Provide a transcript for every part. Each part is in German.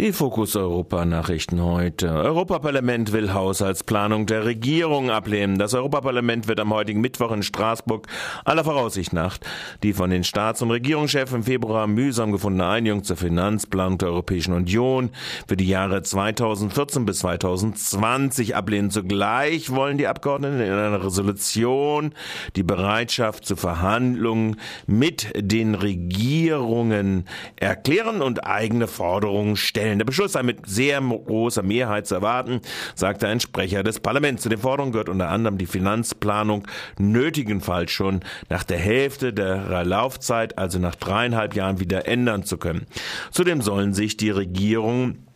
Die Fokus Europa Nachrichten heute. Europaparlament will Haushaltsplanung der Regierung ablehnen. Das Europaparlament wird am heutigen Mittwoch in Straßburg aller Voraussicht nach die von den Staats- und Regierungschefs im Februar mühsam gefundene Einigung zur Finanzplanung der Europäischen Union für die Jahre 2014 bis 2020 ablehnen. Zugleich wollen die Abgeordneten in einer Resolution die Bereitschaft zu Verhandlungen mit den Regierungen erklären und eigene Forderungen stellen stellen. Der Beschluss sei mit sehr großer Mehrheit zu erwarten, sagte ein Sprecher des Parlaments. Zu den Forderungen gehört unter anderem die Finanzplanung nötigenfalls schon nach der Hälfte der Laufzeit, also nach dreieinhalb Jahren, wieder ändern zu können. Zudem sollen sich die Regierungen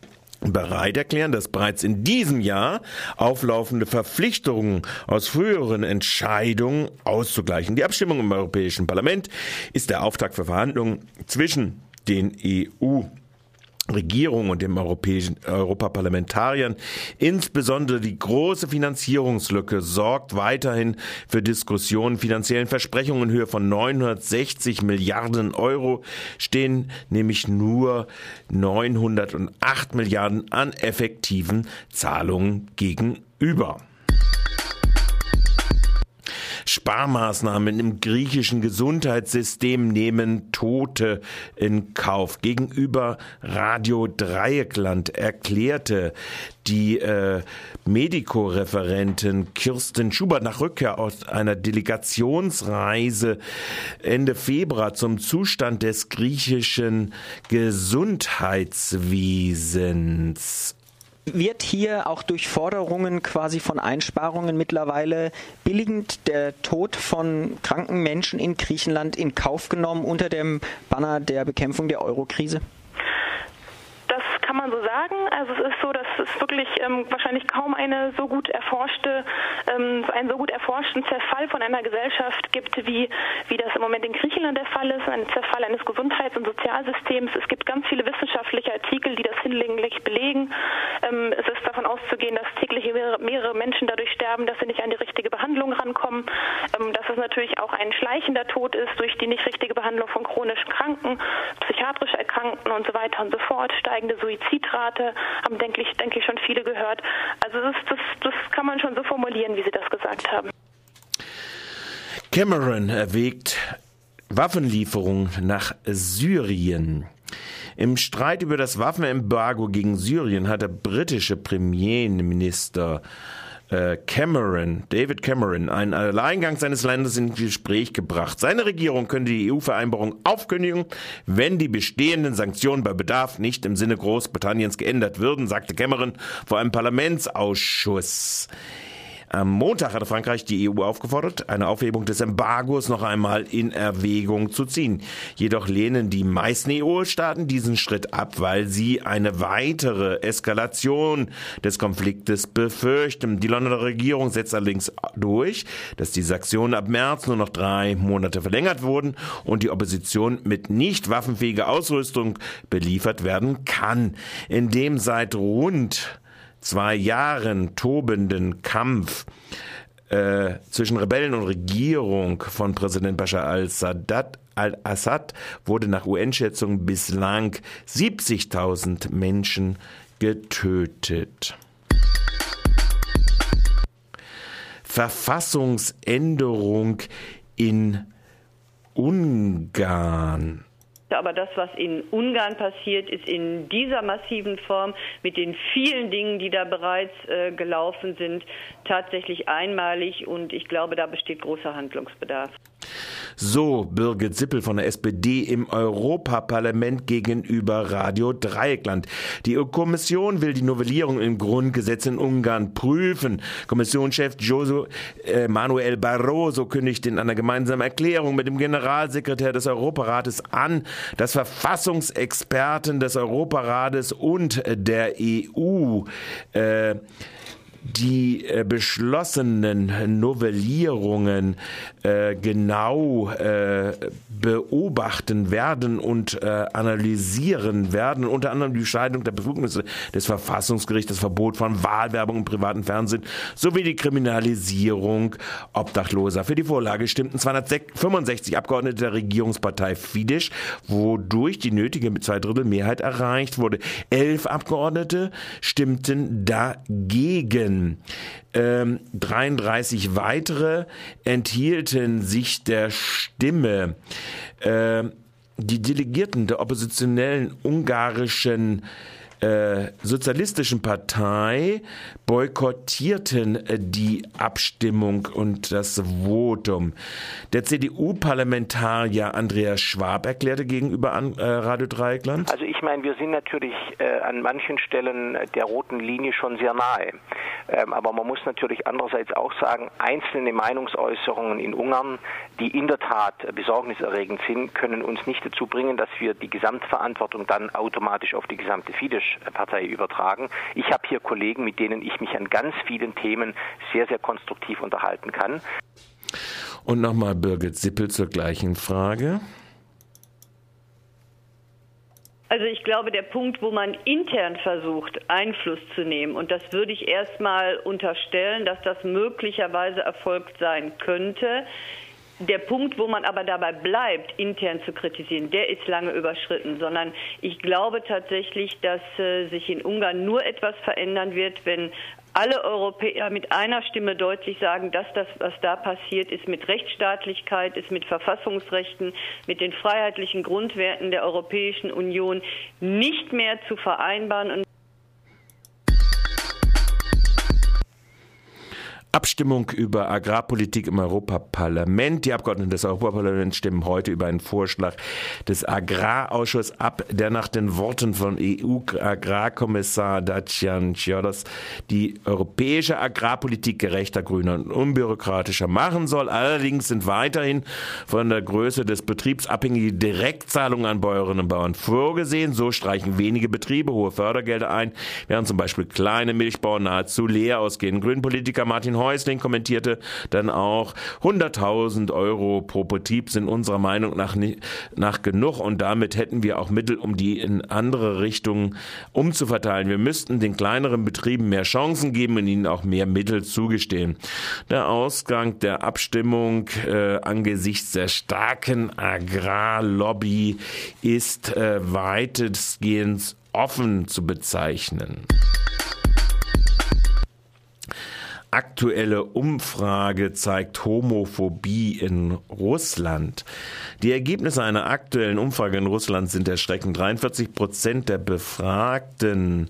bereit erklären, dass bereits in diesem Jahr auflaufende Verpflichtungen aus früheren Entscheidungen auszugleichen. Die Abstimmung im Europäischen Parlament ist der Auftakt für Verhandlungen zwischen den EU Regierung und dem europäischen Europaparlamentariern. Insbesondere die große Finanzierungslücke sorgt weiterhin für Diskussionen. Finanziellen Versprechungen in Höhe von 960 Milliarden Euro stehen nämlich nur 908 Milliarden an effektiven Zahlungen gegenüber. Sparmaßnahmen im griechischen Gesundheitssystem nehmen Tote in Kauf. Gegenüber Radio Dreieckland erklärte die äh, Medikoreferentin Kirsten Schubert nach Rückkehr aus einer Delegationsreise Ende Februar zum Zustand des griechischen Gesundheitswesens wird hier auch durch Forderungen quasi von Einsparungen mittlerweile billigend der Tod von kranken Menschen in Griechenland in Kauf genommen unter dem Banner der Bekämpfung der Eurokrise? Kann man so sagen. Also es ist so, dass es wirklich ähm, wahrscheinlich kaum eine so gut erforschte, ähm, einen so gut erforschten Zerfall von einer Gesellschaft gibt, wie, wie das im Moment in Griechenland der Fall ist, ein Zerfall eines Gesundheits- und Sozialsystems. Es gibt ganz viele wissenschaftliche Artikel, die das hinlänglich belegen. Ähm, es ist davon auszugehen, dass täglich mehrere, mehrere, Menschen dadurch sterben, dass sie nicht an die richtige Behandlung rankommen, ähm, dass es natürlich auch ein schleichender Tod ist durch die nicht richtige Behandlung von chronischen Kranken, psychiatrisch Erkrankten und so weiter und so fort, steigende Suizid Suizidrate, haben, denke ich, denke ich, schon viele gehört. Also das, das, das kann man schon so formulieren, wie Sie das gesagt haben. Cameron erwägt Waffenlieferung nach Syrien. Im Streit über das Waffenembargo gegen Syrien hat der britische Premierminister äh, Cameron, David Cameron, einen Alleingang seines Landes in Gespräch gebracht. Seine Regierung könnte die EU-Vereinbarung aufkündigen, wenn die bestehenden Sanktionen bei Bedarf nicht im Sinne Großbritanniens geändert würden, sagte Cameron vor einem Parlamentsausschuss. Am Montag hatte Frankreich die EU aufgefordert, eine Aufhebung des Embargos noch einmal in Erwägung zu ziehen. Jedoch lehnen die meisten EU-Staaten diesen Schritt ab, weil sie eine weitere Eskalation des Konfliktes befürchten. Die Londoner Regierung setzt allerdings durch, dass die Sanktionen ab März nur noch drei Monate verlängert wurden und die Opposition mit nicht waffenfähiger Ausrüstung beliefert werden kann. In dem seit rund zwei Jahren tobenden Kampf äh, zwischen Rebellen und Regierung von Präsident Bashar al-Assad al wurde nach UN-Schätzungen bislang 70.000 Menschen getötet. Verfassungsänderung in Ungarn. Aber das, was in Ungarn passiert, ist in dieser massiven Form mit den vielen Dingen, die da bereits äh, gelaufen sind, tatsächlich einmalig. Und ich glaube, da besteht großer Handlungsbedarf. So Birgit Sippel von der SPD im Europaparlament gegenüber Radio Dreieckland. Die Kommission will die Novellierung im Grundgesetz in Ungarn prüfen. Kommissionschef Jose äh, Manuel Barroso kündigt in einer gemeinsamen Erklärung mit dem Generalsekretär des Europarates an, dass Verfassungsexperten des Europarates und der EU äh, die äh, beschlossenen Novellierungen äh, genau äh, beobachten werden und äh, analysieren werden, unter anderem die Scheidung der Befugnisse des Verfassungsgerichts, das Verbot von Wahlwerbung im privaten Fernsehen sowie die Kriminalisierung Obdachloser. Für die Vorlage stimmten 265 Abgeordnete der Regierungspartei Fidesz, wodurch die nötige Zweidrittelmehrheit erreicht wurde. Elf Abgeordnete stimmten dagegen. Ähm, 33 weitere enthielten sich der Stimme. Ähm, die Delegierten der oppositionellen ungarischen äh, sozialistischen Partei boykottierten äh, die Abstimmung und das Votum. Der CDU-Parlamentarier Andreas Schwab erklärte gegenüber an, äh, Radio Dreieckland. Also ich meine, wir sind natürlich äh, an manchen Stellen der roten Linie schon sehr nahe. Ähm, aber man muss natürlich andererseits auch sagen, einzelne Meinungsäußerungen in Ungarn, die in der Tat besorgniserregend sind, können uns nicht dazu bringen, dass wir die Gesamtverantwortung dann automatisch auf die gesamte Fidesz-Partei übertragen. Ich habe hier Kollegen, mit denen ich mich an ganz vielen Themen sehr, sehr konstruktiv unterhalten kann. Und nochmal Birgit Sippel zur gleichen Frage. Also ich glaube, der Punkt, wo man intern versucht, Einfluss zu nehmen, und das würde ich erstmal unterstellen, dass das möglicherweise erfolgt sein könnte, der Punkt, wo man aber dabei bleibt, intern zu kritisieren, der ist lange überschritten, sondern ich glaube tatsächlich, dass äh, sich in Ungarn nur etwas verändern wird, wenn alle Europäer mit einer Stimme deutlich sagen, dass das, was da passiert, ist mit Rechtsstaatlichkeit, ist mit Verfassungsrechten, mit den freiheitlichen Grundwerten der Europäischen Union nicht mehr zu vereinbaren. Und Abstimmung über Agrarpolitik im Europaparlament. Die Abgeordneten des Europaparlaments stimmen heute über einen Vorschlag des Agrarausschusses ab, der nach den Worten von EU-Agrarkommissar Dacian Ciolos die europäische Agrarpolitik gerechter, grüner und unbürokratischer machen soll. Allerdings sind weiterhin von der Größe des Betriebs abhängige Direktzahlungen an Bäuerinnen und Bauern vorgesehen. So streichen wenige Betriebe hohe Fördergelder ein, während zum Beispiel kleine Milchbauern nahezu leer ausgehen. Grünpolitiker Martin Häusling kommentierte dann auch, 100.000 Euro pro Betrieb sind unserer Meinung nach, nach genug und damit hätten wir auch Mittel, um die in andere Richtungen umzuverteilen. Wir müssten den kleineren Betrieben mehr Chancen geben und ihnen auch mehr Mittel zugestehen. Der Ausgang der Abstimmung äh, angesichts der starken Agrarlobby ist äh, weitestgehend offen zu bezeichnen aktuelle Umfrage zeigt Homophobie in Russland. Die Ergebnisse einer aktuellen Umfrage in Russland sind erschreckend. 43 Prozent der Befragten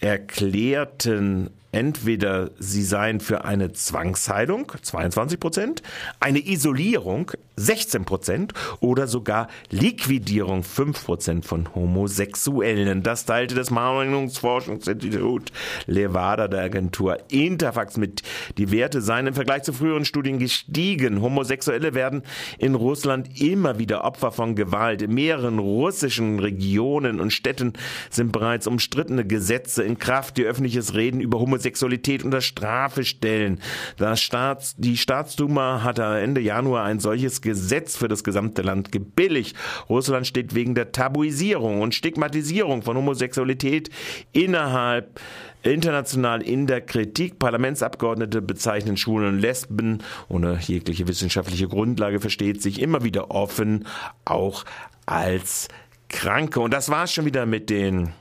erklärten Entweder sie seien für eine Zwangsheilung, 22 Prozent, eine Isolierung, 16 Prozent, oder sogar Liquidierung, 5 Prozent von Homosexuellen. Das teilte das Meinungsforschungsinstitut Levada der Agentur Interfax mit. Die Werte seien im Vergleich zu früheren Studien gestiegen. Homosexuelle werden in Russland immer wieder Opfer von Gewalt. In mehreren russischen Regionen und Städten sind bereits umstrittene Gesetze in Kraft, die öffentliches Reden über Homosexuelle Sexualität unter Strafe stellen. Das Staats, die Staatsduma hatte Ende Januar ein solches Gesetz für das gesamte Land gebilligt. Russland steht wegen der Tabuisierung und Stigmatisierung von Homosexualität innerhalb international in der Kritik. Parlamentsabgeordnete bezeichnen Schwulen und Lesben ohne jegliche wissenschaftliche Grundlage versteht sich immer wieder offen auch als Kranke. Und das war's schon wieder mit den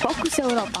Fokus Europa.